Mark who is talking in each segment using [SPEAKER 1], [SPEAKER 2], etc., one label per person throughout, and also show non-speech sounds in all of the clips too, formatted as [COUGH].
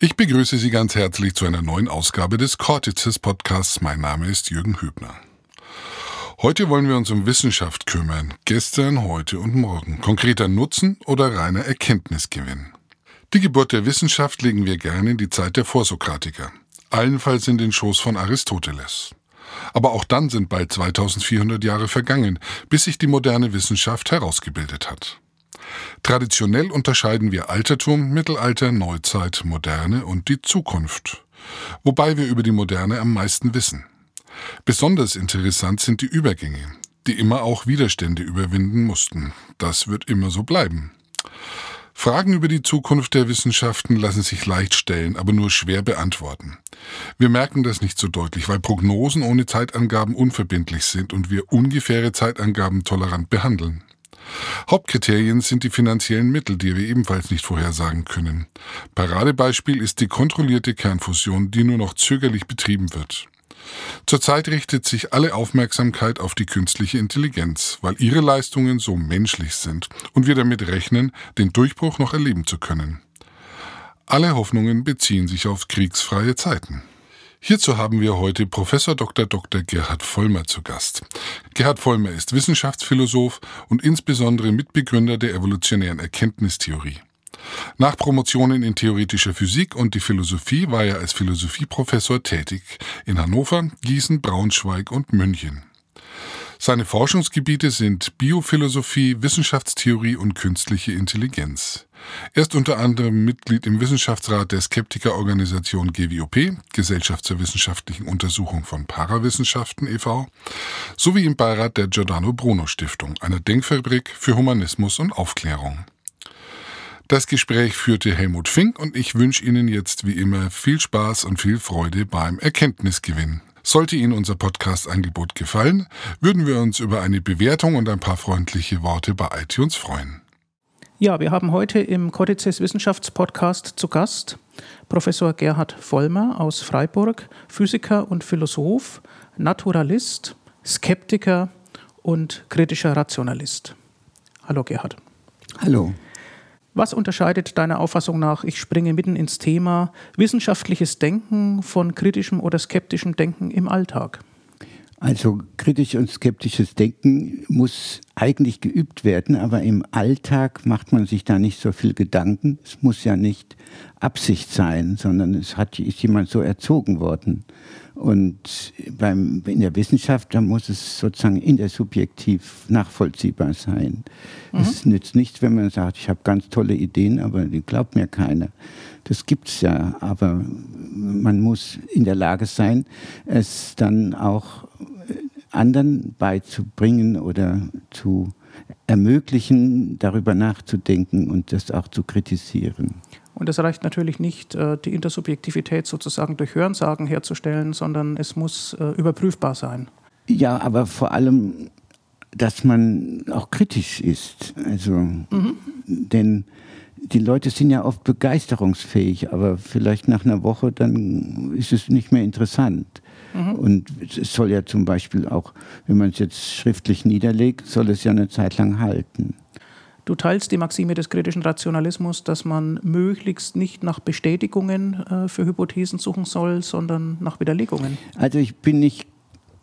[SPEAKER 1] Ich begrüße Sie ganz herzlich zu einer neuen Ausgabe des Cortices Podcasts. Mein Name ist Jürgen Hübner. Heute wollen wir uns um Wissenschaft kümmern. Gestern, heute und morgen. Konkreter Nutzen oder reiner Erkenntnisgewinn. Die Geburt der Wissenschaft legen wir gerne in die Zeit der Vorsokratiker. Allenfalls in den Schoß von Aristoteles. Aber auch dann sind bald 2400 Jahre vergangen, bis sich die moderne Wissenschaft herausgebildet hat. Traditionell unterscheiden wir Altertum, Mittelalter, Neuzeit, Moderne und die Zukunft. Wobei wir über die Moderne am meisten wissen. Besonders interessant sind die Übergänge, die immer auch Widerstände überwinden mussten. Das wird immer so bleiben. Fragen über die Zukunft der Wissenschaften lassen sich leicht stellen, aber nur schwer beantworten. Wir merken das nicht so deutlich, weil Prognosen ohne Zeitangaben unverbindlich sind und wir ungefähre Zeitangaben tolerant behandeln. Hauptkriterien sind die finanziellen Mittel, die wir ebenfalls nicht vorhersagen können. Paradebeispiel ist die kontrollierte Kernfusion, die nur noch zögerlich betrieben wird. Zurzeit richtet sich alle Aufmerksamkeit auf die künstliche Intelligenz, weil ihre Leistungen so menschlich sind und wir damit rechnen, den Durchbruch noch erleben zu können. Alle Hoffnungen beziehen sich auf kriegsfreie Zeiten. Hierzu haben wir heute Professor Dr. Dr. Gerhard Vollmer zu Gast. Gerhard Vollmer ist Wissenschaftsphilosoph und insbesondere Mitbegründer der evolutionären Erkenntnistheorie. Nach Promotionen in theoretischer Physik und die Philosophie war er als Philosophieprofessor tätig in Hannover, Gießen, Braunschweig und München. Seine Forschungsgebiete sind Biophilosophie, Wissenschaftstheorie und künstliche Intelligenz. Er ist unter anderem Mitglied im Wissenschaftsrat der Skeptikerorganisation GWOP, Gesellschaft zur wissenschaftlichen Untersuchung von Parawissenschaften e.V., sowie im Beirat der Giordano Bruno Stiftung, einer Denkfabrik für Humanismus und Aufklärung. Das Gespräch führte Helmut Fink und ich wünsche Ihnen jetzt wie immer viel Spaß und viel Freude beim Erkenntnisgewinn. Sollte Ihnen unser Podcast-Angebot gefallen, würden wir uns über eine Bewertung und ein paar freundliche Worte bei iTunes freuen.
[SPEAKER 2] Ja, wir haben heute im Codices Wissenschaftspodcast zu Gast Professor Gerhard Vollmer aus Freiburg, Physiker und Philosoph, Naturalist, Skeptiker und kritischer Rationalist. Hallo Gerhard.
[SPEAKER 3] Hallo.
[SPEAKER 2] Was unterscheidet deiner Auffassung nach, ich springe mitten ins Thema, wissenschaftliches Denken von kritischem oder skeptischem Denken im Alltag?
[SPEAKER 3] Also kritisch und skeptisches Denken muss eigentlich geübt werden, aber im Alltag macht man sich da nicht so viel Gedanken. Es muss ja nicht Absicht sein, sondern es hat, ist jemand so erzogen worden. Und beim, in der Wissenschaft, da muss es sozusagen intersubjektiv nachvollziehbar sein. Mhm. Es nützt nichts, wenn man sagt, ich habe ganz tolle Ideen, aber die glaubt mir keiner. Das gibt es ja, aber man muss in der Lage sein, es dann auch anderen beizubringen oder zu ermöglichen, darüber nachzudenken und das auch zu kritisieren.
[SPEAKER 2] Und es reicht natürlich nicht, äh, die Intersubjektivität sozusagen durch Hörensagen herzustellen, sondern es muss äh, überprüfbar sein.
[SPEAKER 3] Ja, aber vor allem, dass man auch kritisch ist. Also, mhm. denn die Leute sind ja oft begeisterungsfähig, aber vielleicht nach einer Woche dann ist es nicht mehr interessant. Mhm. Und es soll ja zum Beispiel auch, wenn man es jetzt schriftlich niederlegt, soll es ja eine Zeit lang halten.
[SPEAKER 2] Du teilst die Maxime des kritischen Rationalismus, dass man möglichst nicht nach Bestätigungen äh, für Hypothesen suchen soll, sondern nach Widerlegungen.
[SPEAKER 3] Also ich bin nicht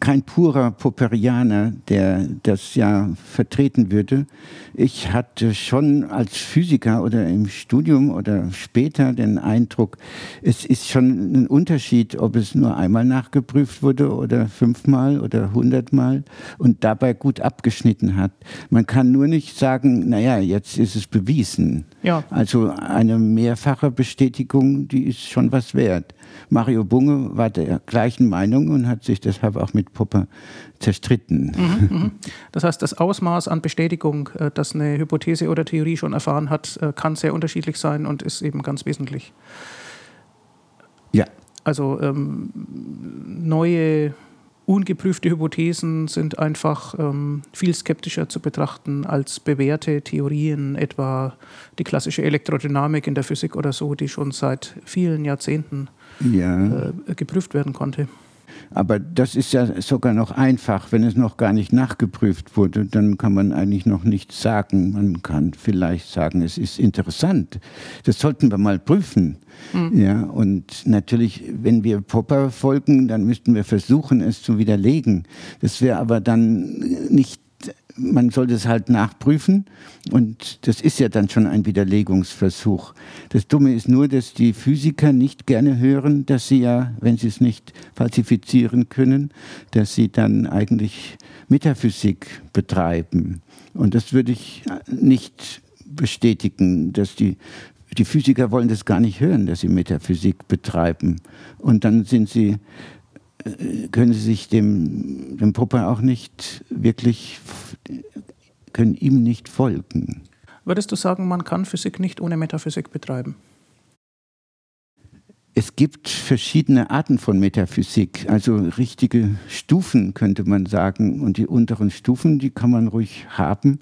[SPEAKER 3] kein purer Popperianer, der das ja vertreten würde. Ich hatte schon als Physiker oder im Studium oder später den Eindruck, es ist schon ein Unterschied, ob es nur einmal nachgeprüft wurde oder fünfmal oder hundertmal und dabei gut abgeschnitten hat. Man kann nur nicht sagen, naja, jetzt ist es bewiesen. Ja. Also eine mehrfache Bestätigung, die ist schon was wert. Mario Bunge war der gleichen Meinung und hat sich deshalb auch mit Popper zerstritten. Mhm,
[SPEAKER 2] mhm. Das heißt, das Ausmaß an Bestätigung, äh, das eine Hypothese oder Theorie schon erfahren hat, äh, kann sehr unterschiedlich sein und ist eben ganz wesentlich.
[SPEAKER 3] Ja.
[SPEAKER 2] Also ähm, neue ungeprüfte Hypothesen sind einfach ähm, viel skeptischer zu betrachten als bewährte Theorien, etwa die klassische Elektrodynamik in der Physik oder so, die schon seit vielen Jahrzehnten ja. äh, geprüft werden konnte.
[SPEAKER 3] Aber das ist ja sogar noch einfach, wenn es noch gar nicht nachgeprüft wurde, dann kann man eigentlich noch nichts sagen. Man kann vielleicht sagen, es ist interessant. Das sollten wir mal prüfen. Mhm. Ja, und natürlich, wenn wir Popper folgen, dann müssten wir versuchen, es zu widerlegen. Das wäre aber dann nicht man sollte es halt nachprüfen und das ist ja dann schon ein Widerlegungsversuch. Das Dumme ist nur, dass die Physiker nicht gerne hören, dass sie ja, wenn sie es nicht falsifizieren können, dass sie dann eigentlich Metaphysik betreiben. Und das würde ich nicht bestätigen, dass die die Physiker wollen das gar nicht hören, dass sie Metaphysik betreiben. Und dann sind sie können sie sich dem, dem Popper auch nicht wirklich, können ihm nicht folgen.
[SPEAKER 2] Würdest du sagen, man kann Physik nicht ohne Metaphysik betreiben?
[SPEAKER 3] Es gibt verschiedene Arten von Metaphysik, also richtige Stufen könnte man sagen. Und die unteren Stufen, die kann man ruhig haben.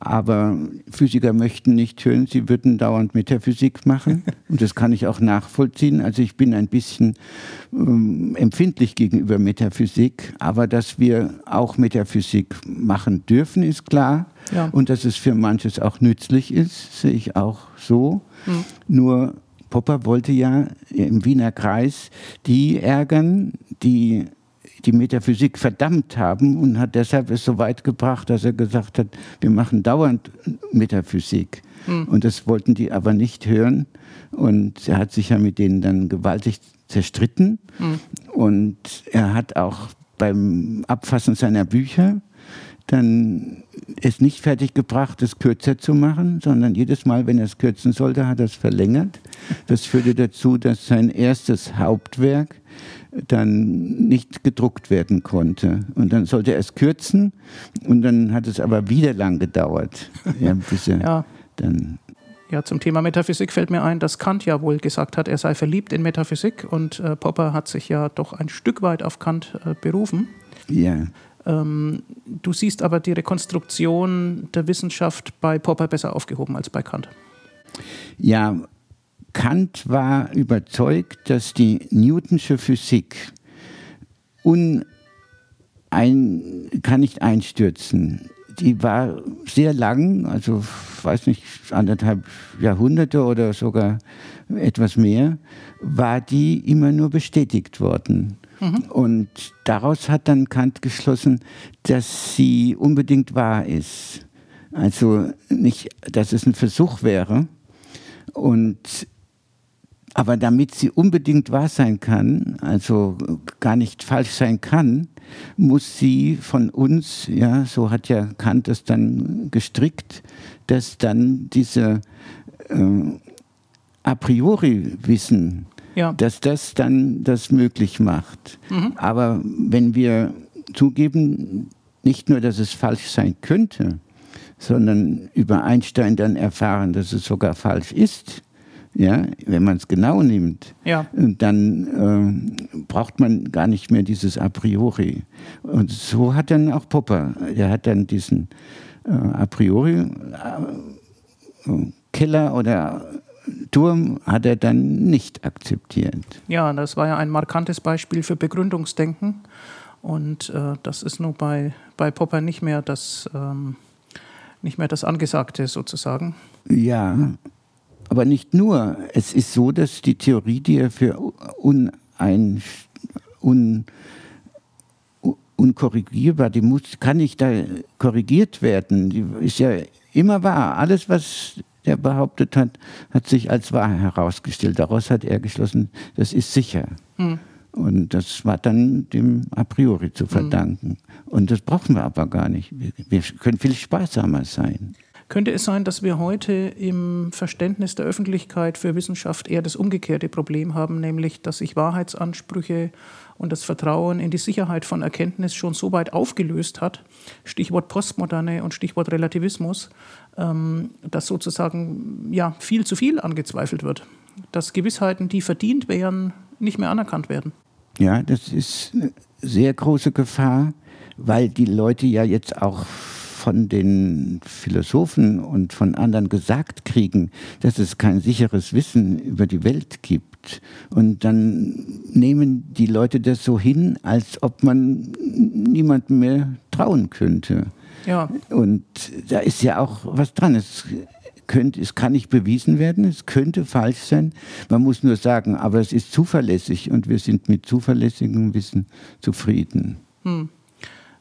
[SPEAKER 3] Aber Physiker möchten nicht hören, sie würden dauernd Metaphysik machen. [LAUGHS] Und das kann ich auch nachvollziehen. Also ich bin ein bisschen ähm, empfindlich gegenüber Metaphysik. Aber dass wir auch Metaphysik machen dürfen, ist klar. Ja. Und dass es für manches auch nützlich ist, sehe ich auch so. Mhm. Nur Popper wollte ja im Wiener Kreis die ärgern, die die Metaphysik verdammt haben und hat deshalb es so weit gebracht, dass er gesagt hat, wir machen dauernd Metaphysik. Mhm. Und das wollten die aber nicht hören. Und er hat sich ja mit denen dann gewaltig zerstritten. Mhm. Und er hat auch beim Abfassen seiner Bücher dann es nicht fertiggebracht, es kürzer zu machen, sondern jedes Mal, wenn er es kürzen sollte, hat er es verlängert. Das führte dazu, dass sein erstes Hauptwerk dann nicht gedruckt werden konnte. Und dann sollte er es kürzen und dann hat es aber wieder lang gedauert, ja, bis er [LAUGHS] ja. dann
[SPEAKER 2] ja, zum Thema Metaphysik fällt mir ein, dass Kant ja wohl gesagt hat, er sei verliebt in Metaphysik und äh, Popper hat sich ja doch ein Stück weit auf Kant äh, berufen.
[SPEAKER 3] Ja.
[SPEAKER 2] Ähm, du siehst aber die Rekonstruktion der Wissenschaft bei Popper besser aufgehoben als bei Kant.
[SPEAKER 3] Ja, Kant war überzeugt, dass die Newtonsche Physik un ein, kann nicht einstürzen. Die war sehr lang, also weiß nicht, anderthalb Jahrhunderte oder sogar etwas mehr, war die immer nur bestätigt worden. Und daraus hat dann Kant geschlossen, dass sie unbedingt wahr ist. Also nicht, dass es ein Versuch wäre. Und aber damit sie unbedingt wahr sein kann, also gar nicht falsch sein kann, muss sie von uns, ja, so hat ja Kant es dann gestrickt, dass dann diese äh, a priori Wissen ja. dass das dann das möglich macht. Mhm. Aber wenn wir zugeben, nicht nur, dass es falsch sein könnte, sondern über Einstein dann erfahren, dass es sogar falsch ist, ja, wenn man es genau nimmt, ja. dann äh, braucht man gar nicht mehr dieses A priori. Und so hat dann auch Popper, der hat dann diesen äh, A priori äh, Keller oder Turm hat er dann nicht akzeptiert.
[SPEAKER 2] Ja, das war ja ein markantes Beispiel für Begründungsdenken. Und äh, das ist nur bei, bei Popper nicht mehr, das, ähm, nicht mehr das Angesagte sozusagen.
[SPEAKER 3] Ja, aber nicht nur. Es ist so, dass die Theorie, die er für unein, un, unkorrigierbar, die muss, kann nicht da korrigiert werden. Die ist ja immer wahr. Alles, was der behauptet hat, hat sich als wahr herausgestellt. Daraus hat er geschlossen, das ist sicher. Mhm. Und das war dann dem a priori zu hm. verdanken. Mhm. Und das brauchen wir aber gar nicht. Wir können viel sparsamer sein.
[SPEAKER 2] Könnte es sein, dass wir heute im Verständnis der Öffentlichkeit für Wissenschaft eher das umgekehrte Problem haben, nämlich dass sich Wahrheitsansprüche und das Vertrauen in die Sicherheit von Erkenntnis schon so weit aufgelöst hat, Stichwort Postmoderne und Stichwort Relativismus, dass sozusagen ja, viel zu viel angezweifelt wird, dass Gewissheiten, die verdient wären, nicht mehr anerkannt werden.
[SPEAKER 3] Ja, das ist eine sehr große Gefahr, weil die Leute ja jetzt auch von den Philosophen und von anderen gesagt kriegen, dass es kein sicheres Wissen über die Welt gibt. Und dann nehmen die Leute das so hin, als ob man niemandem mehr trauen könnte. Ja. Und da ist ja auch was dran. Es, könnte, es kann nicht bewiesen werden, es könnte falsch sein. Man muss nur sagen, aber es ist zuverlässig und wir sind mit zuverlässigem Wissen zufrieden. Hm.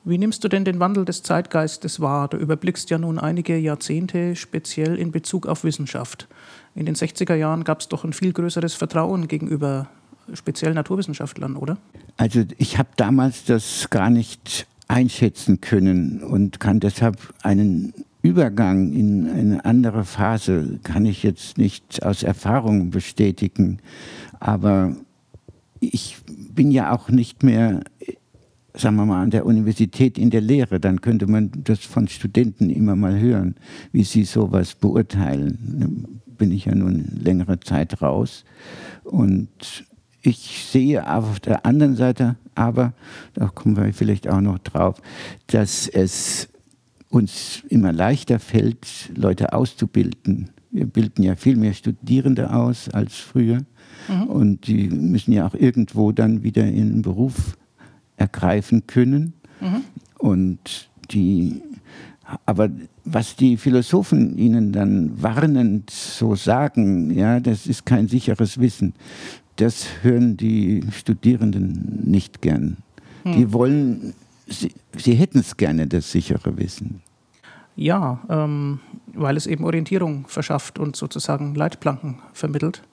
[SPEAKER 2] Wie nimmst du denn den Wandel des Zeitgeistes wahr? Du überblickst ja nun einige Jahrzehnte speziell in Bezug auf Wissenschaft. In den 60er Jahren gab es doch ein viel größeres Vertrauen gegenüber speziell Naturwissenschaftlern, oder?
[SPEAKER 3] Also ich habe damals das gar nicht einschätzen können und kann deshalb einen Übergang in eine andere Phase kann ich jetzt nicht aus Erfahrung bestätigen, aber ich bin ja auch nicht mehr sagen wir mal, an der Universität in der Lehre, dann könnte man das von Studenten immer mal hören, wie sie sowas beurteilen. Bin ich ja nun längere Zeit raus. Und ich sehe auf der anderen Seite aber, da kommen wir vielleicht auch noch drauf, dass es uns immer leichter fällt, Leute auszubilden. Wir bilden ja viel mehr Studierende aus als früher. Mhm. Und die müssen ja auch irgendwo dann wieder in den Beruf ergreifen können. Mhm. Und die, aber was die Philosophen ihnen dann warnend so sagen, ja, das ist kein sicheres Wissen. Das hören die Studierenden nicht gern. Mhm. Die wollen, sie, sie hätten es gerne, das sichere Wissen.
[SPEAKER 2] Ja, ähm, weil es eben Orientierung verschafft und sozusagen Leitplanken vermittelt.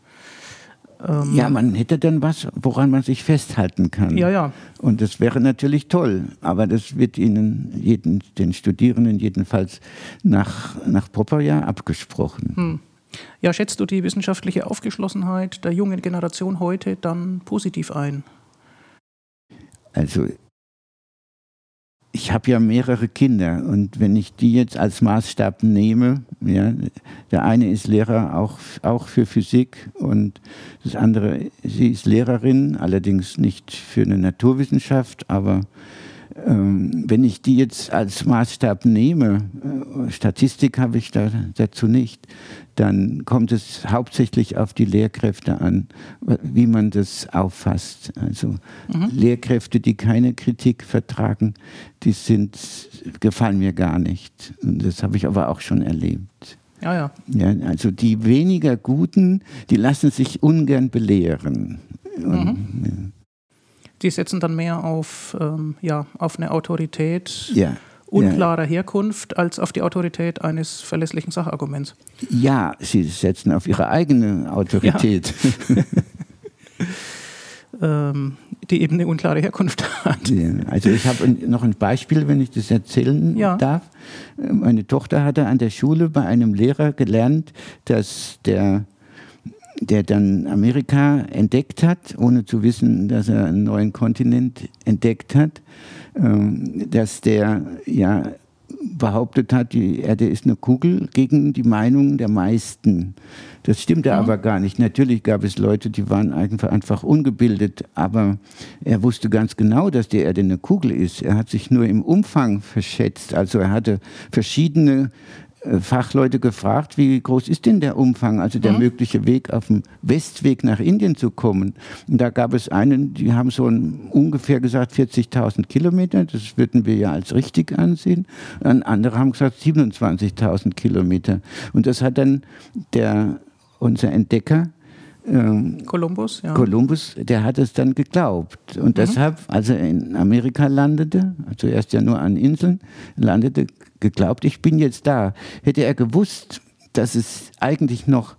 [SPEAKER 3] Ähm ja, man hätte dann was, woran man sich festhalten kann.
[SPEAKER 2] Ja, ja.
[SPEAKER 3] Und das wäre natürlich toll, aber das wird Ihnen, jeden, den Studierenden jedenfalls nach, nach Popperjahr abgesprochen. Hm.
[SPEAKER 2] Ja, schätzt du die wissenschaftliche Aufgeschlossenheit der jungen Generation heute dann positiv ein?
[SPEAKER 3] Also ich habe ja mehrere Kinder und wenn ich die jetzt als Maßstab nehme, ja, der eine ist Lehrer auch, auch für Physik und das andere, sie ist Lehrerin, allerdings nicht für eine Naturwissenschaft, aber wenn ich die jetzt als Maßstab nehme, äh, Statistik habe ich da, dazu nicht, dann kommt es hauptsächlich auf die Lehrkräfte an, wie man das auffasst. Also mhm. Lehrkräfte, die keine Kritik vertragen, die sind, gefallen mir gar nicht. Und das habe ich aber auch schon erlebt.
[SPEAKER 2] Ja, ja.
[SPEAKER 3] ja also die weniger Guten, die lassen sich ungern belehren. Und,
[SPEAKER 2] mhm. ja. Die setzen dann mehr auf, ähm, ja, auf eine Autorität.
[SPEAKER 3] Ja
[SPEAKER 2] unklarer ja. Herkunft als auf die Autorität eines verlässlichen Sacharguments.
[SPEAKER 3] Ja, sie setzen auf ihre eigene Autorität.
[SPEAKER 2] Ja. [LAUGHS] ähm, die eben eine unklare Herkunft hat.
[SPEAKER 3] Also ich habe noch ein Beispiel, wenn ich das erzählen ja. darf. Meine Tochter hatte an der Schule bei einem Lehrer gelernt, dass der der dann Amerika entdeckt hat, ohne zu wissen, dass er einen neuen Kontinent entdeckt hat. Ähm, dass der ja behauptet hat, die Erde ist eine Kugel gegen die Meinung der meisten. Das stimmte mhm. aber gar nicht. Natürlich gab es Leute, die waren einfach, einfach ungebildet, aber er wusste ganz genau, dass die Erde eine Kugel ist. Er hat sich nur im Umfang verschätzt. Also er hatte verschiedene Fachleute gefragt, wie groß ist denn der Umfang, also der mhm. mögliche Weg auf dem Westweg nach Indien zu kommen. Und da gab es einen, die haben so ein, ungefähr gesagt 40.000 Kilometer, das würden wir ja als richtig ansehen. Und andere haben gesagt 27.000 Kilometer. Und das hat dann der, unser Entdecker,
[SPEAKER 2] ähm, Kolumbus,
[SPEAKER 3] ja. Kolumbus, der hat es dann geglaubt. Und mhm. deshalb, als er in Amerika landete, zuerst ja nur an Inseln, landete, geglaubt, ich bin jetzt da. Hätte er gewusst, dass es eigentlich noch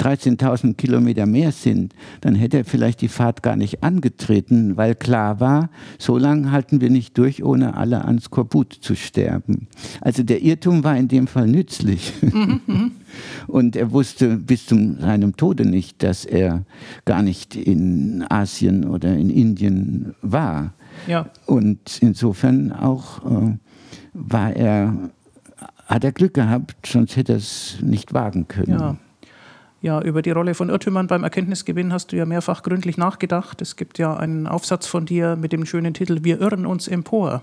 [SPEAKER 3] 13.000 Kilometer mehr sind, dann hätte er vielleicht die Fahrt gar nicht angetreten, weil klar war, so lange halten wir nicht durch, ohne alle ans Korbut zu sterben. Also der Irrtum war in dem Fall nützlich. Mhm. [LAUGHS] Und er wusste bis zu seinem Tode nicht, dass er gar nicht in Asien oder in Indien war. Ja. Und insofern auch äh, war er hat er Glück gehabt, sonst hätte er es nicht wagen können.
[SPEAKER 2] Ja. Ja, über die Rolle von Irrtümern beim Erkenntnisgewinn hast du ja mehrfach gründlich nachgedacht. Es gibt ja einen Aufsatz von dir mit dem schönen Titel Wir irren uns empor.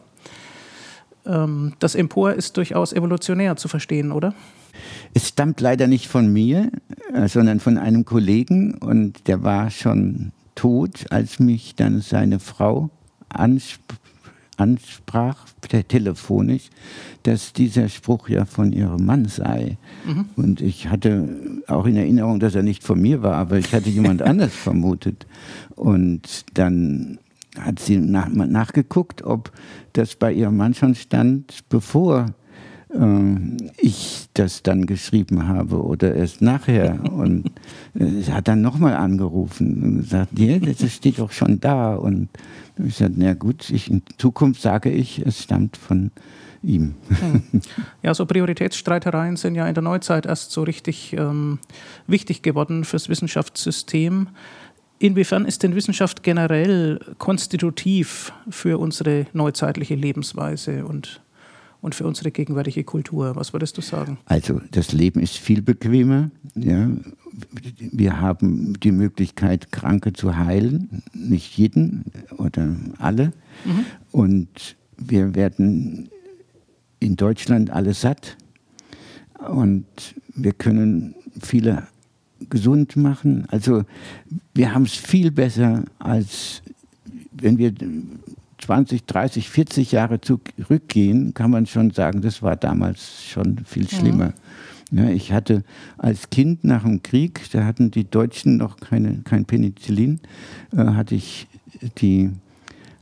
[SPEAKER 2] Ähm, das Empor ist durchaus evolutionär zu verstehen, oder?
[SPEAKER 3] Es stammt leider nicht von mir, äh, sondern von einem Kollegen und der war schon tot, als mich dann seine Frau ansprach ansprach, telefonisch, dass dieser Spruch ja von ihrem Mann sei. Mhm. Und ich hatte auch in Erinnerung, dass er nicht von mir war, aber ich hatte jemand [LAUGHS] anders vermutet. Und dann hat sie nach, nachgeguckt, ob das bei ihrem Mann schon stand, bevor ich das dann geschrieben habe oder erst nachher. [LAUGHS] Und äh, hat dann nochmal angerufen und gesagt, ja, das steht doch schon da. Und ich sagte, na gut, ich, in Zukunft sage ich, es stammt von ihm.
[SPEAKER 2] Hm. Ja, so Prioritätsstreitereien sind ja in der Neuzeit erst so richtig ähm, wichtig geworden fürs Wissenschaftssystem. Inwiefern ist denn Wissenschaft generell konstitutiv für unsere neuzeitliche Lebensweise und und für unsere gegenwärtige Kultur. Was würdest du sagen?
[SPEAKER 3] Also das Leben ist viel bequemer. Ja. Wir haben die Möglichkeit, Kranke zu heilen, nicht jeden oder alle. Mhm. Und wir werden in Deutschland alle satt und wir können viele gesund machen. Also wir haben es viel besser, als wenn wir 20, 30, 40 Jahre zurückgehen, kann man schon sagen, das war damals schon viel schlimmer. Ja, ich hatte als Kind nach dem Krieg, da hatten die Deutschen noch keine, kein Penicillin, äh, hatte ich die,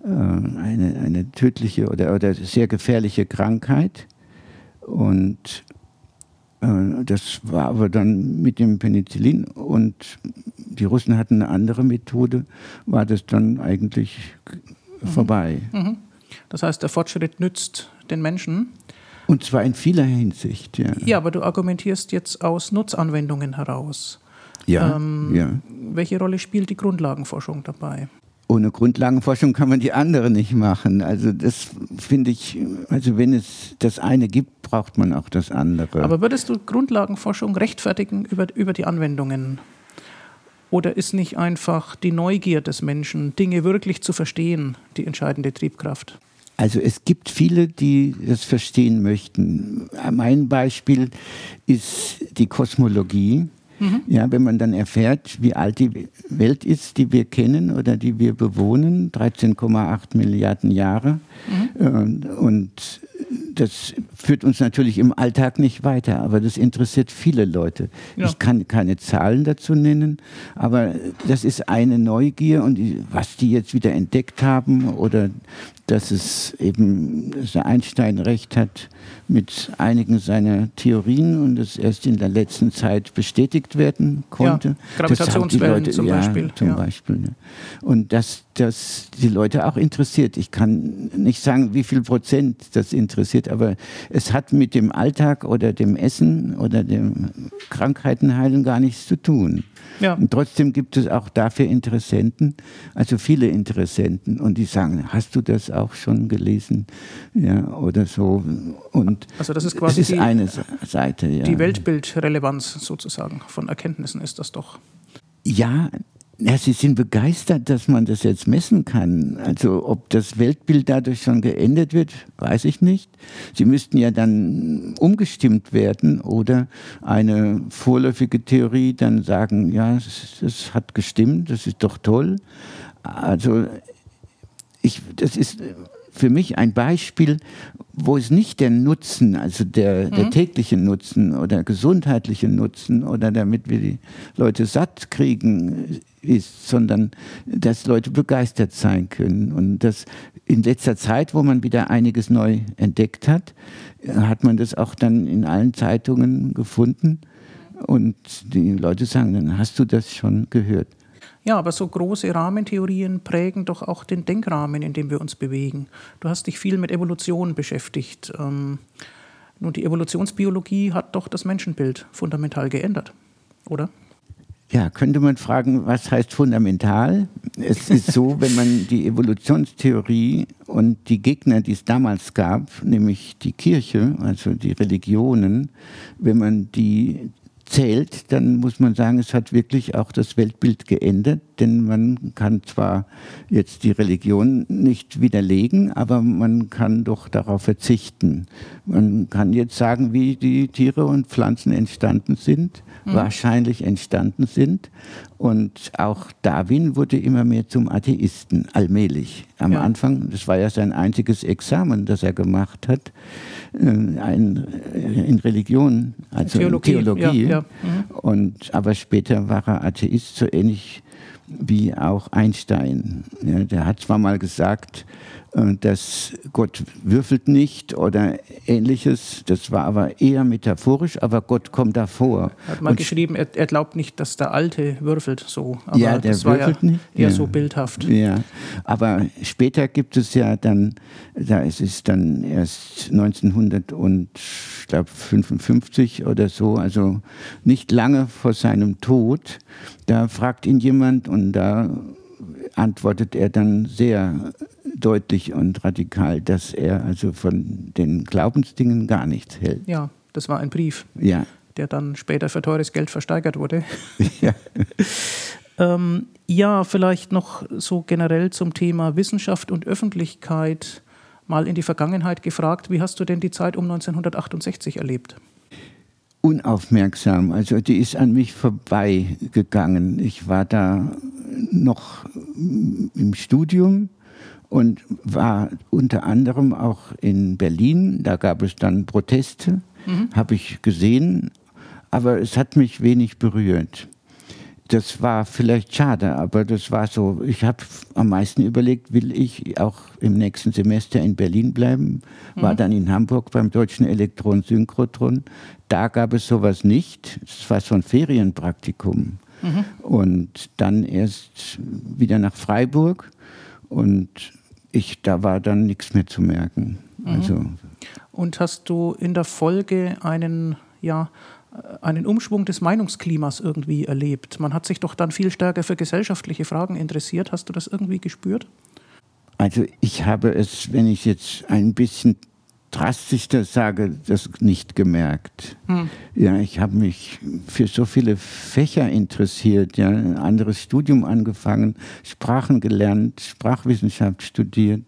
[SPEAKER 3] äh, eine, eine tödliche oder, oder sehr gefährliche Krankheit. Und äh, das war aber dann mit dem Penicillin und die Russen hatten eine andere Methode, war das dann eigentlich. Vorbei. Mhm.
[SPEAKER 2] Das heißt, der Fortschritt nützt den Menschen.
[SPEAKER 3] Und zwar in vieler Hinsicht, ja.
[SPEAKER 2] Ja, aber du argumentierst jetzt aus Nutzanwendungen heraus.
[SPEAKER 3] Ja, ähm, ja.
[SPEAKER 2] Welche Rolle spielt die Grundlagenforschung dabei?
[SPEAKER 3] Ohne Grundlagenforschung kann man die andere nicht machen. Also das finde ich, also wenn es das eine gibt, braucht man auch das andere.
[SPEAKER 2] Aber würdest du Grundlagenforschung rechtfertigen über, über die Anwendungen? Oder ist nicht einfach die Neugier des Menschen, Dinge wirklich zu verstehen, die entscheidende Triebkraft?
[SPEAKER 3] Also es gibt viele, die das verstehen möchten. Mein Beispiel ist die Kosmologie. Mhm. Ja, wenn man dann erfährt, wie alt die Welt ist, die wir kennen oder die wir bewohnen, 13,8 Milliarden Jahre. Mhm. Und das führt uns natürlich im Alltag nicht weiter, aber das interessiert viele Leute. Ja. Ich kann keine Zahlen dazu nennen, aber das ist eine Neugier und was die jetzt wieder entdeckt haben oder dass es eben, dass Einstein recht hat mit einigen seiner Theorien und es erst in der letzten Zeit bestätigt werden konnte. Ja,
[SPEAKER 2] Gravitationswellen Leute, zum
[SPEAKER 3] ja,
[SPEAKER 2] Beispiel.
[SPEAKER 3] Zum. Beispiel ne. Und dass das die Leute auch interessiert. Ich kann nicht sagen, wie viel Prozent das interessiert, aber es hat mit dem Alltag oder dem Essen oder dem Krankheitenheilen gar nichts zu tun. Ja. Und trotzdem gibt es auch dafür Interessenten, also viele Interessenten, und die sagen, hast du das auch schon gelesen? Ja, oder so. Und
[SPEAKER 2] also das ist quasi
[SPEAKER 3] ist die, eine Seite. Ja.
[SPEAKER 2] Die Weltbildrelevanz sozusagen von Erkenntnissen ist das doch.
[SPEAKER 3] Ja, ja, Sie sind begeistert, dass man das jetzt messen kann. Also ob das Weltbild dadurch schon geändert wird, weiß ich nicht. Sie müssten ja dann umgestimmt werden oder eine vorläufige Theorie dann sagen, ja, das, hat gestimmt, das ist doch toll. Also ich, das ist für mich ein Beispiel, wo es nicht der Nutzen, also der, mhm. der tägliche Nutzen oder gesundheitliche Nutzen oder damit wir die Leute satt kriegen ist, sondern dass Leute begeistert sein können. Und das in letzter Zeit, wo man wieder einiges neu entdeckt hat, hat man das auch dann in allen Zeitungen gefunden. Und die Leute sagen, dann hast du das schon gehört.
[SPEAKER 2] Ja, aber so große Rahmentheorien prägen doch auch den Denkrahmen, in dem wir uns bewegen. Du hast dich viel mit Evolution beschäftigt. Ähm, nun, die Evolutionsbiologie hat doch das Menschenbild fundamental geändert, oder?
[SPEAKER 3] Ja, könnte man fragen, was heißt fundamental? Es ist so, [LAUGHS] wenn man die Evolutionstheorie und die Gegner, die es damals gab, nämlich die Kirche, also die Religionen, wenn man die zählt, dann muss man sagen, es hat wirklich auch das Weltbild geändert, denn man kann zwar jetzt die Religion nicht widerlegen, aber man kann doch darauf verzichten. Man kann jetzt sagen, wie die Tiere und Pflanzen entstanden sind, mhm. wahrscheinlich entstanden sind. Und auch Darwin wurde immer mehr zum Atheisten, allmählich. Am ja. Anfang, das war ja sein einziges Examen, das er gemacht hat, äh, ein, äh, in Religion, also Theologie. Theologie. Ja, ja. Mhm. Und, aber später war er Atheist, so ähnlich wie auch Einstein. Ja, der hat zwar mal gesagt, dass Gott würfelt nicht oder ähnliches. Das war aber eher metaphorisch, aber Gott kommt davor.
[SPEAKER 2] Er hat mal geschrieben, er, er, glaubt nicht, dass der Alte würfelt so.
[SPEAKER 3] Aber ja, der das würfelt war ja nicht.
[SPEAKER 2] eher ja. so bildhaft.
[SPEAKER 3] Ja, aber später gibt es ja dann, da ist es dann erst 1955 oder so, also nicht lange vor seinem Tod, da fragt ihn jemand und da antwortet er dann sehr deutlich und radikal, dass er also von den Glaubensdingen gar nichts hält.
[SPEAKER 2] Ja, das war ein Brief,
[SPEAKER 3] ja.
[SPEAKER 2] der dann später für teures Geld versteigert wurde. [LAUGHS] Ja. ähm, ja, vielleicht noch so generell zum Thema Wissenschaft und Öffentlichkeit mal in die Vergangenheit gefragt. Wie hast du denn die Zeit um 1968 erlebt?
[SPEAKER 3] Unaufmerksam, also die ist an mich vorbeigegangen. Ich war da noch im Studium und war unter anderem auch in Berlin. Da gab es dann Proteste, mhm. habe ich gesehen, aber es hat mich wenig berührt. Das war vielleicht schade, aber das war so. Ich habe am meisten überlegt, will ich auch im nächsten Semester in Berlin bleiben? War mhm. dann in Hamburg beim Deutschen Elektron-Synchrotron. Da gab es sowas nicht. Es war so ein Ferienpraktikum. Mhm. Und dann erst wieder nach Freiburg. Und ich, da war dann nichts mehr zu merken. Mhm. Also.
[SPEAKER 2] Und hast du in der Folge einen, ja, einen Umschwung des Meinungsklimas irgendwie erlebt? Man hat sich doch dann viel stärker für gesellschaftliche Fragen interessiert. Hast du das irgendwie gespürt?
[SPEAKER 3] Also ich habe es, wenn ich jetzt ein bisschen drastischster sage, das nicht gemerkt. Hm. Ja, ich habe mich für so viele Fächer interessiert, ja, ein anderes Studium angefangen, Sprachen gelernt, Sprachwissenschaft studiert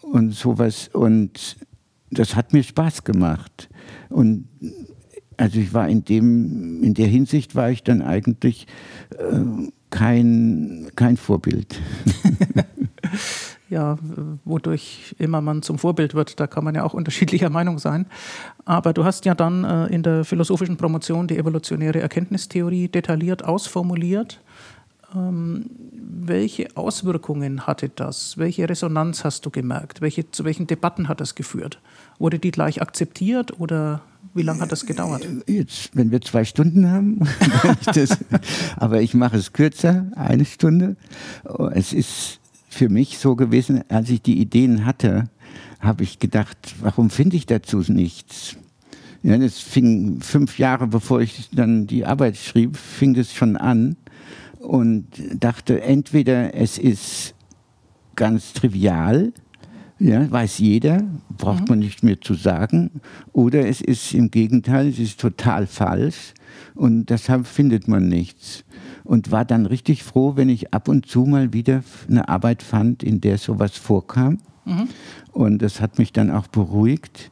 [SPEAKER 3] und sowas und das hat mir Spaß gemacht. Und also ich war in dem, in der Hinsicht war ich dann eigentlich äh, kein, kein Vorbild. [LAUGHS]
[SPEAKER 2] ja, wodurch immer man zum Vorbild wird, da kann man ja auch [LAUGHS] unterschiedlicher Meinung sein. Aber du hast ja dann äh, in der philosophischen Promotion die evolutionäre Erkenntnistheorie detailliert ausformuliert. Ähm, welche Auswirkungen hatte das? Welche Resonanz hast du gemerkt? Welche, zu welchen Debatten hat das geführt? Wurde die gleich akzeptiert oder wie lange hat das gedauert?
[SPEAKER 3] Jetzt, wenn wir zwei Stunden haben, [LAUGHS] das, aber ich mache es kürzer, eine Stunde. Es ist für mich so gewesen, als ich die Ideen hatte, habe ich gedacht, warum finde ich dazu nichts? Ja, das fing fünf Jahre bevor ich dann die Arbeit schrieb, fing das schon an und dachte, entweder es ist ganz trivial, ja, weiß jeder, braucht mhm. man nicht mehr zu sagen, oder es ist im Gegenteil, es ist total falsch und deshalb findet man nichts und war dann richtig froh, wenn ich ab und zu mal wieder eine Arbeit fand, in der sowas vorkam. Mhm. Und das hat mich dann auch beruhigt.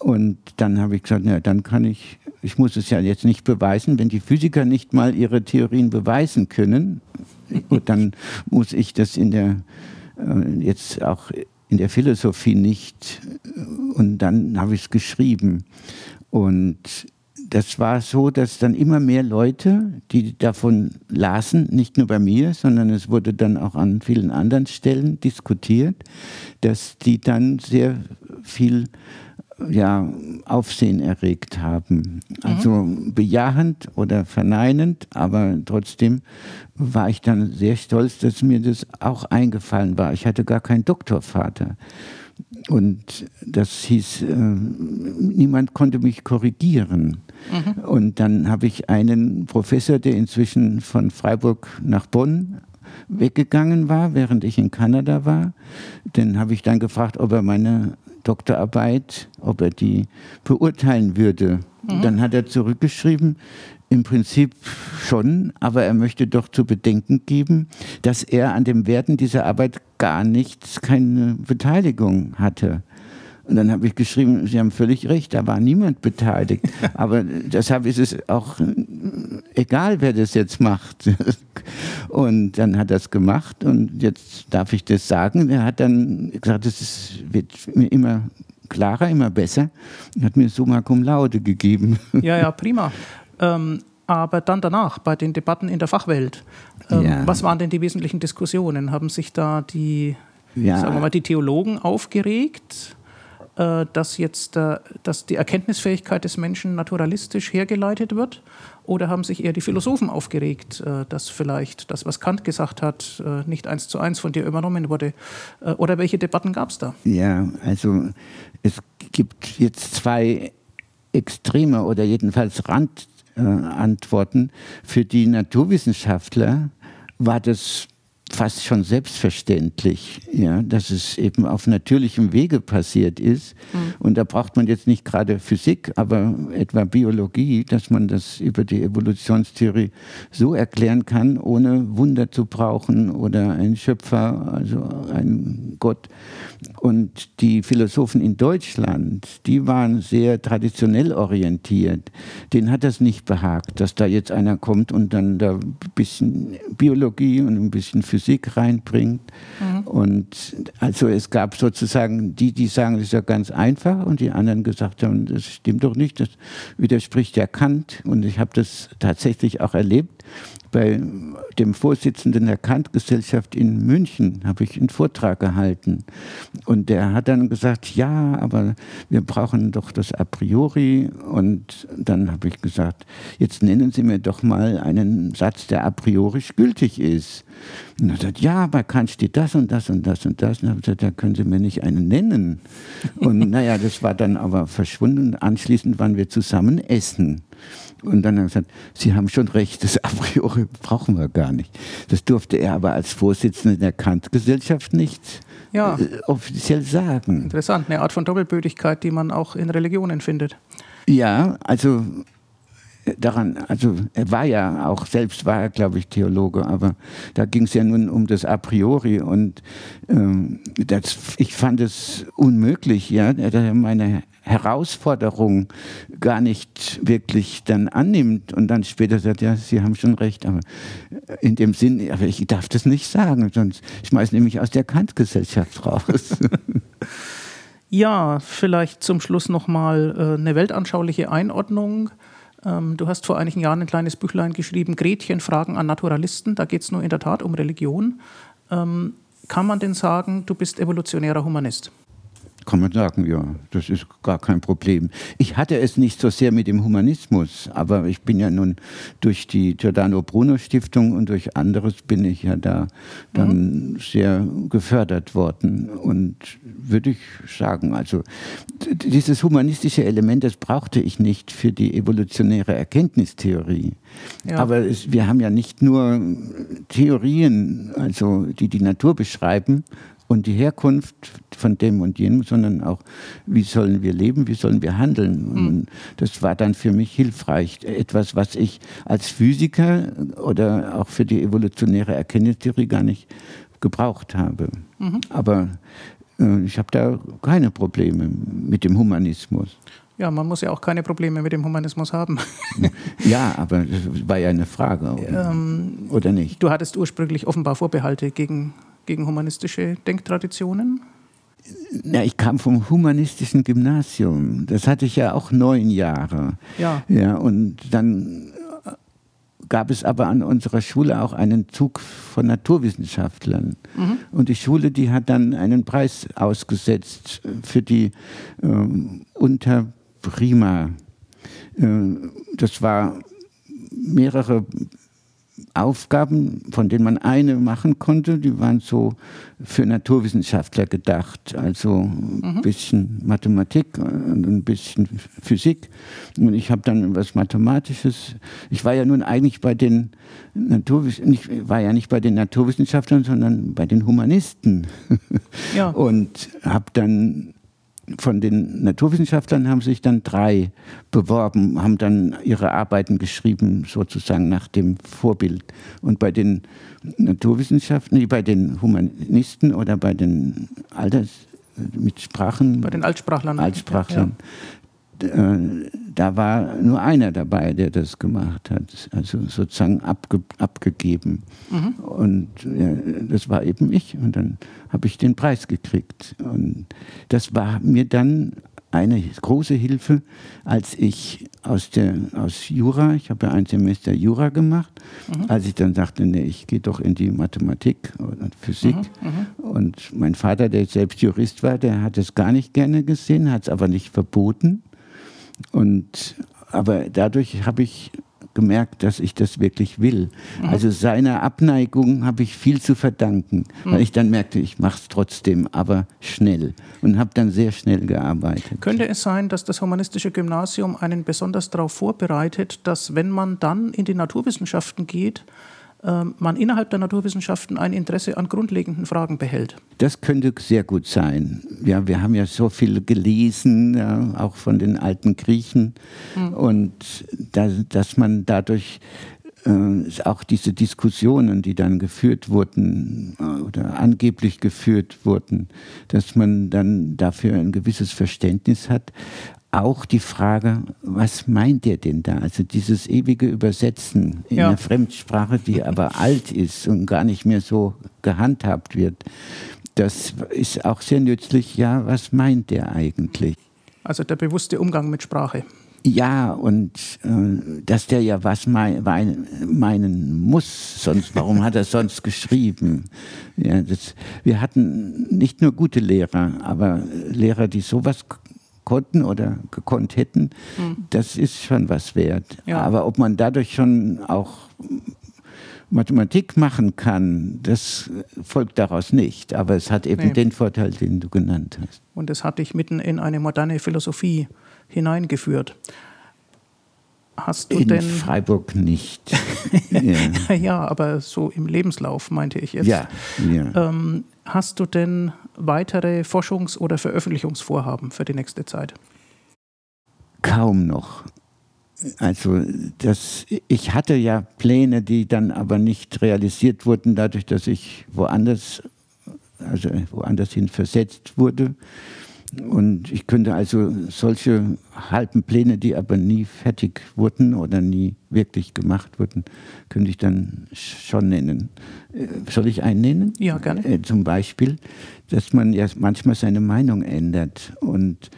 [SPEAKER 3] Und dann habe ich gesagt, na, dann kann ich, ich muss es ja jetzt nicht beweisen, wenn die Physiker nicht mal ihre Theorien beweisen können, gut, dann muss ich das in der, äh, jetzt auch in der Philosophie nicht. Und dann habe ich es geschrieben. Und das war so, dass dann immer mehr Leute, die davon lasen, nicht nur bei mir, sondern es wurde dann auch an vielen anderen Stellen diskutiert, dass die dann sehr viel ja, Aufsehen erregt haben. Also mhm. bejahend oder verneinend, aber trotzdem war ich dann sehr stolz, dass mir das auch eingefallen war. Ich hatte gar keinen Doktorvater. Und das hieß, äh, niemand konnte mich korrigieren. Mhm. Und dann habe ich einen Professor, der inzwischen von Freiburg nach Bonn weggegangen war, während ich in Kanada war. Den habe ich dann gefragt, ob er meine Doktorarbeit, ob er die beurteilen würde. Mhm. Dann hat er zurückgeschrieben, im Prinzip schon, aber er möchte doch zu bedenken geben, dass er an dem Werten dieser Arbeit gar nichts, keine Beteiligung hatte. Und dann habe ich geschrieben, Sie haben völlig recht, da war niemand beteiligt. [LAUGHS] Aber deshalb ist es auch egal, wer das jetzt macht. [LAUGHS] Und dann hat er es gemacht und jetzt darf ich das sagen. Er hat dann gesagt, es wird mir immer klarer, immer besser und hat mir Summa Cum Laude gegeben.
[SPEAKER 2] Ja, ja, prima. [LAUGHS] Ähm, aber dann danach, bei den Debatten in der Fachwelt, ähm, ja. was waren denn die wesentlichen Diskussionen? Haben sich da die, ja. sagen wir mal, die Theologen aufgeregt? Äh, dass jetzt äh, dass die Erkenntnisfähigkeit des Menschen naturalistisch hergeleitet wird? Oder haben sich eher die Philosophen aufgeregt, äh, dass vielleicht das, was Kant gesagt hat, nicht eins zu eins von dir übernommen wurde? Oder welche Debatten gab es da?
[SPEAKER 3] Ja, also es gibt jetzt zwei Extreme oder jedenfalls Randantworten. Für die Naturwissenschaftler war das fast schon selbstverständlich, ja, dass es eben auf natürlichem Wege passiert ist. Mhm. Und da braucht man jetzt nicht gerade Physik, aber etwa Biologie, dass man das über die Evolutionstheorie so erklären kann, ohne Wunder zu brauchen oder einen Schöpfer, also einen Gott. Und die Philosophen in Deutschland, die waren sehr traditionell orientiert. Denen hat das nicht behagt, dass da jetzt einer kommt und dann da ein bisschen Biologie und ein bisschen Physik Physik reinbringt. Mhm. Und also es gab sozusagen die, die sagen, das ist ja ganz einfach und die anderen gesagt haben, das stimmt doch nicht, das widerspricht ja Kant. Und ich habe das tatsächlich auch erlebt bei dem Vorsitzenden der Kant-Gesellschaft in München habe ich einen Vortrag gehalten. Und der hat dann gesagt, ja, aber wir brauchen doch das a priori. Und dann habe ich gesagt, jetzt nennen Sie mir doch mal einen Satz, der a priori gültig ist. Und er gesagt, ja, bei Kant steht das und das und das und das. Und ich gesagt, da können Sie mir nicht einen nennen. Und [LAUGHS] naja, das war dann aber verschwunden. Anschließend waren wir zusammen essen. Und dann hat er gesagt, Sie haben schon recht, das a priori brauchen wir gar nicht. Das durfte er aber als Vorsitzender der Kant-Gesellschaft nicht ja. äh, offiziell sagen.
[SPEAKER 2] Interessant, eine Art von Doppelbödigkeit, die man auch in Religionen findet.
[SPEAKER 3] Ja, also daran, also er war ja auch, selbst war er, glaube ich, Theologe, aber da ging es ja nun um das A priori und ähm, das, ich fand es unmöglich, ja, meine Herausforderung gar nicht wirklich dann annimmt und dann später sagt, ja, Sie haben schon recht, aber in dem Sinn, aber ich darf das nicht sagen, sonst schmeißen nämlich aus der Kant-Gesellschaft raus. [LAUGHS]
[SPEAKER 2] Ja, vielleicht zum Schluss nochmal äh, eine weltanschauliche Einordnung. Ähm, du hast vor einigen Jahren ein kleines Büchlein geschrieben, Gretchen Fragen an Naturalisten. Da geht es nur in der Tat um Religion. Ähm, kann man denn sagen, du bist evolutionärer Humanist?
[SPEAKER 3] Kann man sagen, ja, das ist gar kein Problem. Ich hatte es nicht so sehr mit dem Humanismus, aber ich bin ja nun durch die Giordano Bruno Stiftung und durch anderes bin ich ja da dann mhm. sehr gefördert worden. Und würde ich sagen, also dieses humanistische Element, das brauchte ich nicht für die evolutionäre Erkenntnistheorie. Ja. Aber es, wir haben ja nicht nur Theorien, also die die Natur beschreiben, und die Herkunft von dem und jenem, sondern auch, wie sollen wir leben, wie sollen wir handeln. Mhm. Und das war dann für mich hilfreich. Etwas, was ich als Physiker oder auch für die evolutionäre Erkenntnistheorie gar nicht gebraucht habe. Mhm. Aber äh, ich habe da keine Probleme mit dem Humanismus.
[SPEAKER 2] Ja, man muss ja auch keine Probleme mit dem Humanismus haben. [LAUGHS]
[SPEAKER 3] ja, aber das war ja eine Frage, oder, ähm, oder nicht?
[SPEAKER 2] Du hattest ursprünglich offenbar Vorbehalte gegen gegen humanistische Denktraditionen?
[SPEAKER 3] Ja, ich kam vom humanistischen Gymnasium. Das hatte ich ja auch neun Jahre. Ja. ja und dann äh, gab es aber an unserer Schule auch einen Zug von Naturwissenschaftlern. Mhm. Und die Schule, die hat dann einen Preis ausgesetzt für die äh, Unterprima. Äh, das war mehrere Aufgaben, von denen man eine machen konnte, die waren so für Naturwissenschaftler gedacht. Also ein mhm. bisschen Mathematik und ein bisschen Physik. Und ich habe dann was Mathematisches. Ich war ja nun eigentlich bei den Naturwissenschaftlern, ich war ja nicht bei den Naturwissenschaftlern, sondern bei den Humanisten. Ja. [LAUGHS] Und habe dann von den Naturwissenschaftlern haben sich dann drei beworben, haben dann ihre Arbeiten geschrieben, sozusagen nach dem Vorbild. Und bei den Naturwissenschaften, nee, bei den Humanisten oder bei den Alters mit Sprachen.
[SPEAKER 2] Bei den Altsprachlern.
[SPEAKER 3] Altsprachlern. Ja. Äh, da war nur einer dabei, der das gemacht hat, also sozusagen abge abgegeben. Mhm. Und ja, das war eben ich. Und dann habe ich den Preis gekriegt. Und das war mir dann eine große Hilfe, als ich aus, der, aus Jura, ich habe ja ein Semester Jura gemacht, mhm. als ich dann sagte, nee, ich gehe doch in die Mathematik und Physik. Mhm. mhm. Und mein Vater, der selbst Jurist war, der hat es gar nicht gerne gesehen, hat es aber nicht verboten. Und, aber dadurch habe ich gemerkt, dass ich das wirklich will. Mhm. Also seiner Abneigung habe ich viel zu verdanken, mhm. weil ich dann merkte, ich mache es trotzdem, aber schnell und habe dann sehr schnell gearbeitet.
[SPEAKER 2] Könnte es sein, dass das humanistische Gymnasium einen besonders darauf vorbereitet, dass wenn man dann in die Naturwissenschaften geht, man innerhalb der Naturwissenschaften ein Interesse an grundlegenden Fragen behält.
[SPEAKER 3] Das könnte sehr gut sein. Ja, wir haben ja so viel gelesen, ja, auch von den alten Griechen, mhm. und da, dass man dadurch äh, auch diese Diskussionen, die dann geführt wurden äh, oder angeblich geführt wurden, dass man dann dafür ein gewisses Verständnis hat auch die Frage, was meint ihr denn da? Also dieses ewige Übersetzen in ja. einer Fremdsprache, die aber alt ist und gar nicht mehr so gehandhabt wird, das ist auch sehr nützlich. Ja, was meint der eigentlich?
[SPEAKER 2] Also der bewusste Umgang mit Sprache.
[SPEAKER 3] Ja, und äh, dass der ja was mein, meinen muss, sonst warum hat er sonst geschrieben? Ja, das, wir hatten nicht nur gute Lehrer, aber Lehrer, die sowas konnten oder gekonnt hätten, mhm. das ist schon was wert. Ja. Aber ob man dadurch schon auch Mathematik machen kann, das folgt daraus nicht. Aber es hat eben nee. den Vorteil, den du genannt hast.
[SPEAKER 2] Und es hat dich mitten in eine moderne Philosophie hineingeführt.
[SPEAKER 3] Hast du in denn. Freiburg nicht. [LAUGHS]
[SPEAKER 2] ja. ja. aber so im Lebenslauf meinte ich jetzt.
[SPEAKER 3] Ja.
[SPEAKER 2] ja. Ähm, hast du denn weitere Forschungs- oder Veröffentlichungsvorhaben für die nächste Zeit?
[SPEAKER 3] Kaum noch. Also das, ich hatte ja Pläne, die dann aber nicht realisiert wurden, dadurch, dass ich woanders, also woanders hin versetzt wurde. Und ich könnte also solche halben Pläne, die aber nie fertig wurden oder nie wirklich gemacht wurden, könnte ich dann schon nennen. Äh, soll ich einen nennen?
[SPEAKER 2] Ja, gerne.
[SPEAKER 3] Äh, zum Beispiel, dass man ja manchmal seine Meinung ändert. Und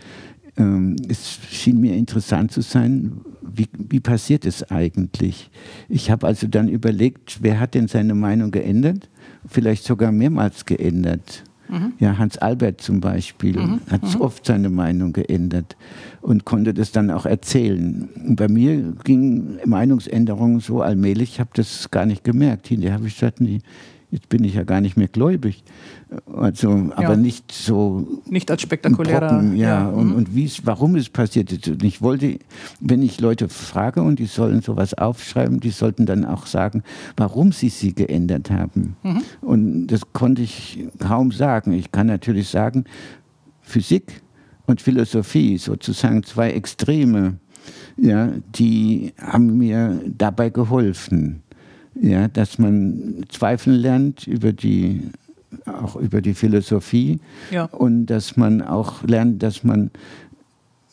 [SPEAKER 3] ähm, es schien mir interessant zu sein, wie, wie passiert es eigentlich? Ich habe also dann überlegt, wer hat denn seine Meinung geändert? Vielleicht sogar mehrmals geändert. Mhm. Ja, Hans Albert zum Beispiel mhm. hat mhm. oft seine Meinung geändert und konnte das dann auch erzählen. Und bei mir ging Meinungsänderungen so allmählich, ich habe das gar nicht gemerkt. Hinterher habe ich gesagt, nee, jetzt bin ich ja gar nicht mehr gläubig. Also, aber ja. nicht so.
[SPEAKER 2] Nicht als spektakulärer. Brocken,
[SPEAKER 3] ja, ja. Und, mhm. und wie warum es passiert ist. Und ich wollte, wenn ich Leute frage und die sollen sowas aufschreiben, die sollten dann auch sagen, warum sie sie geändert haben. Mhm. Und das konnte ich kaum sagen. Ich kann natürlich sagen, Physik und Philosophie, sozusagen zwei Extreme, ja, die haben mir dabei geholfen ja, dass man zweifeln lernt über die, auch über die Philosophie ja. und dass man auch lernt, dass man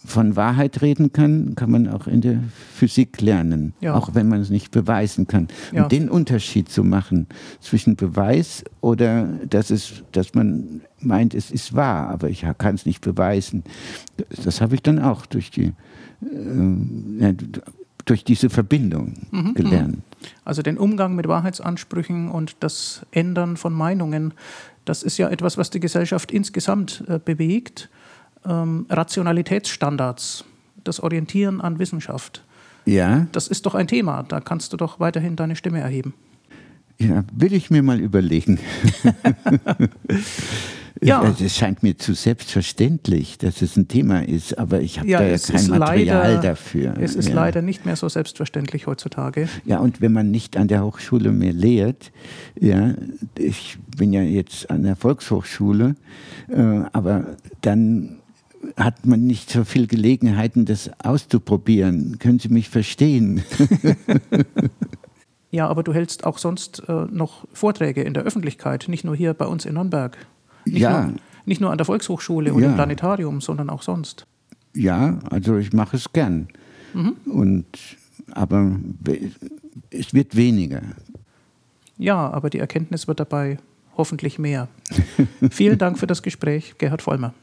[SPEAKER 3] von Wahrheit reden kann, kann man auch in der Physik lernen, ja. auch wenn man es nicht beweisen kann. Ja. Und den Unterschied zu machen zwischen Beweis oder dass, es, dass man meint, es ist wahr, aber ich kann es nicht beweisen, das habe ich dann auch durch die äh, durch diese Verbindung mhm, mhm. gelernt.
[SPEAKER 2] Also den Umgang mit Wahrheitsansprüchen und das Ändern von Meinungen, das ist ja etwas, was die Gesellschaft insgesamt äh, bewegt. Ähm, Rationalitätsstandards, das Orientieren an Wissenschaft.
[SPEAKER 3] Ja.
[SPEAKER 2] Das ist doch ein Thema, da kannst du doch weiterhin deine Stimme erheben.
[SPEAKER 3] Ja, will ich mir mal überlegen. [LAUGHS] Ja. Es scheint mir zu selbstverständlich, dass es ein Thema ist, aber ich habe ja, da ja kein Material
[SPEAKER 2] leider,
[SPEAKER 3] dafür.
[SPEAKER 2] Es ist
[SPEAKER 3] ja.
[SPEAKER 2] leider nicht mehr so selbstverständlich heutzutage.
[SPEAKER 3] Ja, und wenn man nicht an der Hochschule mehr lehrt, ja, ich bin ja jetzt an der Volkshochschule, äh, aber dann hat man nicht so viel Gelegenheiten, das auszuprobieren. Können Sie mich verstehen? [LAUGHS]
[SPEAKER 2] ja, aber du hältst auch sonst äh, noch Vorträge in der Öffentlichkeit, nicht nur hier bei uns in Nürnberg. Nicht
[SPEAKER 3] ja.
[SPEAKER 2] Nur, nicht nur an der Volkshochschule oder
[SPEAKER 3] Ja.
[SPEAKER 2] im Planetarium, sondern auch sonst.
[SPEAKER 3] Ja, also ich mache es gern. Und, aber es wird weniger.
[SPEAKER 2] Ja, aber die Erkenntnis wird dabei hoffentlich mehr. [LAUGHS] Vielen Dank für das Gespräch, Gerhard Vollmer.